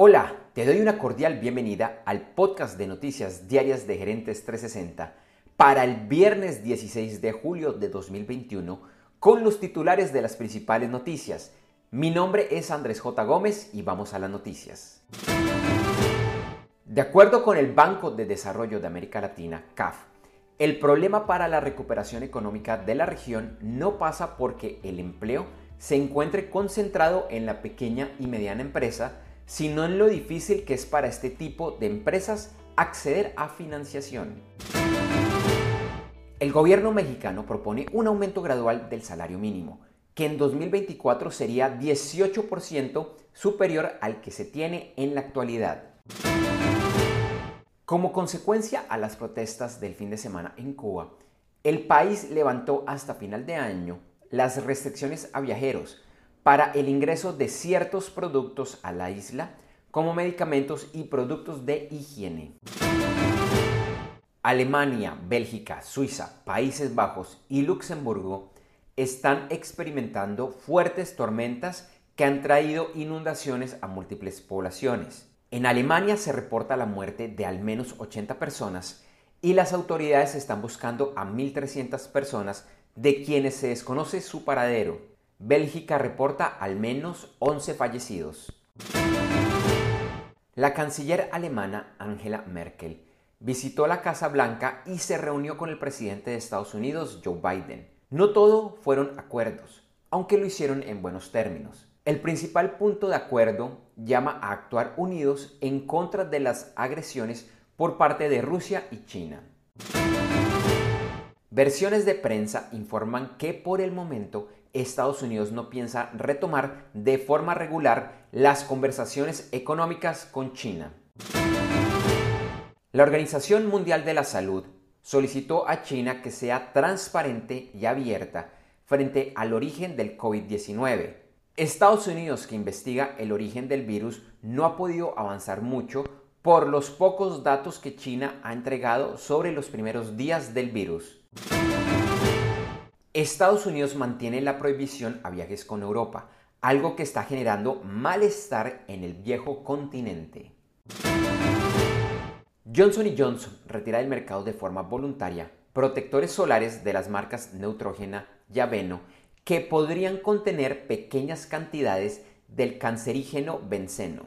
Hola, te doy una cordial bienvenida al podcast de noticias diarias de Gerentes 360 para el viernes 16 de julio de 2021 con los titulares de las principales noticias. Mi nombre es Andrés J. Gómez y vamos a las noticias. De acuerdo con el Banco de Desarrollo de América Latina, CAF, el problema para la recuperación económica de la región no pasa porque el empleo se encuentre concentrado en la pequeña y mediana empresa, sino en lo difícil que es para este tipo de empresas acceder a financiación. El gobierno mexicano propone un aumento gradual del salario mínimo, que en 2024 sería 18% superior al que se tiene en la actualidad. Como consecuencia a las protestas del fin de semana en Cuba, el país levantó hasta final de año las restricciones a viajeros, para el ingreso de ciertos productos a la isla, como medicamentos y productos de higiene. Alemania, Bélgica, Suiza, Países Bajos y Luxemburgo están experimentando fuertes tormentas que han traído inundaciones a múltiples poblaciones. En Alemania se reporta la muerte de al menos 80 personas y las autoridades están buscando a 1.300 personas de quienes se desconoce su paradero. Bélgica reporta al menos 11 fallecidos. La canciller alemana Angela Merkel visitó la Casa Blanca y se reunió con el presidente de Estados Unidos, Joe Biden. No todo fueron acuerdos, aunque lo hicieron en buenos términos. El principal punto de acuerdo llama a actuar unidos en contra de las agresiones por parte de Rusia y China. Versiones de prensa informan que por el momento Estados Unidos no piensa retomar de forma regular las conversaciones económicas con China. La Organización Mundial de la Salud solicitó a China que sea transparente y abierta frente al origen del COVID-19. Estados Unidos, que investiga el origen del virus, no ha podido avanzar mucho por los pocos datos que China ha entregado sobre los primeros días del virus. Estados Unidos mantiene la prohibición a viajes con Europa, algo que está generando malestar en el viejo continente. Johnson Johnson retira del mercado de forma voluntaria protectores solares de las marcas Neutrogena y Aveno que podrían contener pequeñas cantidades del cancerígeno benceno.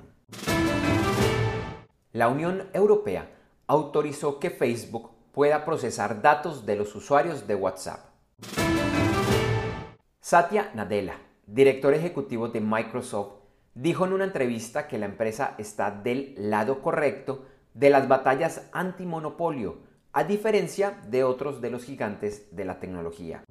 La Unión Europea autorizó que Facebook pueda procesar datos de los usuarios de WhatsApp. Satya Nadella, director ejecutivo de Microsoft, dijo en una entrevista que la empresa está del lado correcto de las batallas antimonopolio, a diferencia de otros de los gigantes de la tecnología.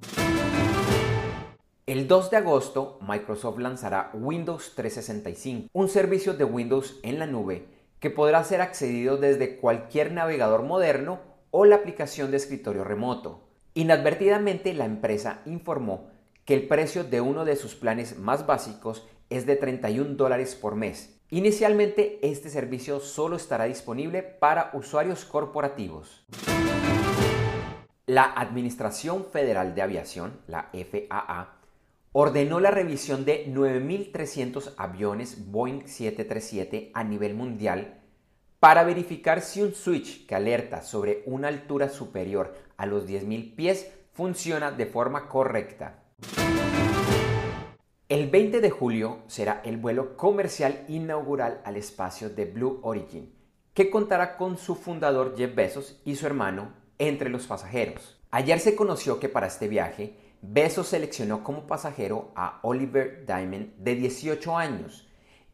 El 2 de agosto, Microsoft lanzará Windows 365, un servicio de Windows en la nube que podrá ser accedido desde cualquier navegador moderno o la aplicación de escritorio remoto. Inadvertidamente, la empresa informó que el precio de uno de sus planes más básicos es de 31 dólares por mes. Inicialmente este servicio solo estará disponible para usuarios corporativos. La Administración Federal de Aviación, la FAA, ordenó la revisión de 9.300 aviones Boeing 737 a nivel mundial para verificar si un switch que alerta sobre una altura superior a los 10.000 pies funciona de forma correcta. El 20 de julio será el vuelo comercial inaugural al espacio de Blue Origin, que contará con su fundador Jeff Bezos y su hermano entre los pasajeros. Ayer se conoció que para este viaje, Bezos seleccionó como pasajero a Oliver Diamond, de 18 años,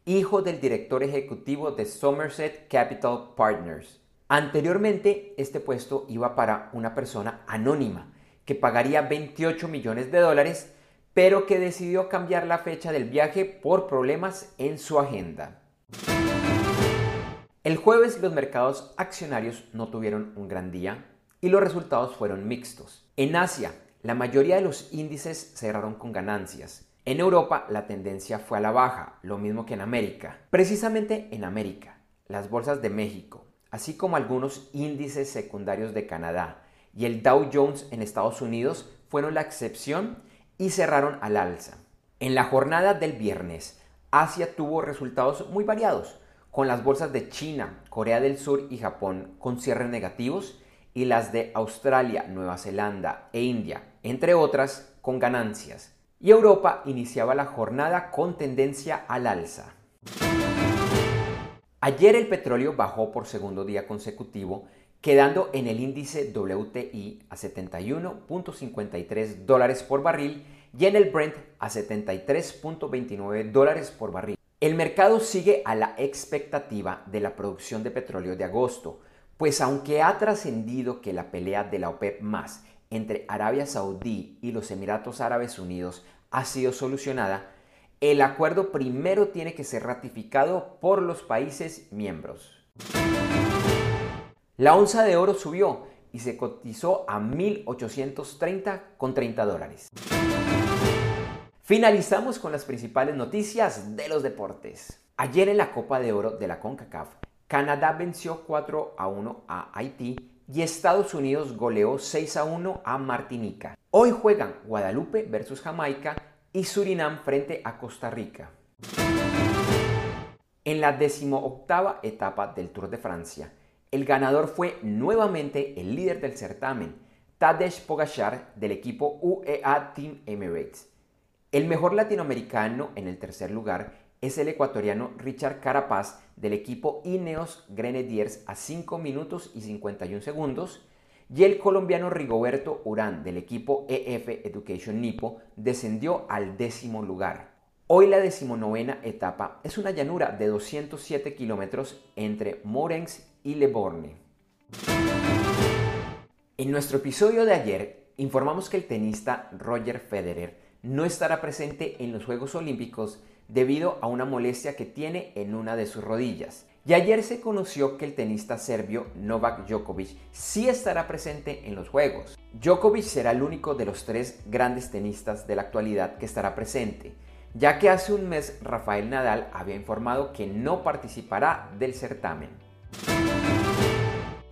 hijo del director ejecutivo de Somerset Capital Partners. Anteriormente, este puesto iba para una persona anónima, que pagaría 28 millones de dólares pero que decidió cambiar la fecha del viaje por problemas en su agenda. El jueves los mercados accionarios no tuvieron un gran día y los resultados fueron mixtos. En Asia, la mayoría de los índices cerraron con ganancias. En Europa la tendencia fue a la baja, lo mismo que en América. Precisamente en América, las bolsas de México, así como algunos índices secundarios de Canadá y el Dow Jones en Estados Unidos fueron la excepción y cerraron al alza. En la jornada del viernes, Asia tuvo resultados muy variados, con las bolsas de China, Corea del Sur y Japón con cierres negativos y las de Australia, Nueva Zelanda e India, entre otras, con ganancias. Y Europa iniciaba la jornada con tendencia al alza. Ayer el petróleo bajó por segundo día consecutivo, quedando en el índice WTI a 71.53 dólares por barril y en el Brent a 73.29 dólares por barril. El mercado sigue a la expectativa de la producción de petróleo de agosto, pues aunque ha trascendido que la pelea de la OPEP más entre Arabia Saudí y los Emiratos Árabes Unidos ha sido solucionada, el acuerdo primero tiene que ser ratificado por los países miembros. La onza de oro subió y se cotizó a 1.830 con 30 dólares. Finalizamos con las principales noticias de los deportes. Ayer en la Copa de Oro de la CONCACAF, Canadá venció 4 a 1 a Haití y Estados Unidos goleó 6 a 1 a Martinica. Hoy juegan Guadalupe versus Jamaica y Surinam frente a Costa Rica. En la decimoctava etapa del Tour de Francia, el ganador fue nuevamente el líder del certamen, Tadej Pogacar del equipo UEA Team Emirates. El mejor latinoamericano en el tercer lugar es el ecuatoriano Richard Carapaz del equipo Ineos Grenadiers a 5 minutos y 51 segundos y el colombiano Rigoberto Urán del equipo EF Education Nipo descendió al décimo lugar. Hoy la decimonovena etapa es una llanura de 207 kilómetros entre Morens y Le Borne. En nuestro episodio de ayer informamos que el tenista Roger Federer no estará presente en los Juegos Olímpicos debido a una molestia que tiene en una de sus rodillas. Y ayer se conoció que el tenista serbio Novak Djokovic sí estará presente en los Juegos. Djokovic será el único de los tres grandes tenistas de la actualidad que estará presente, ya que hace un mes Rafael Nadal había informado que no participará del certamen.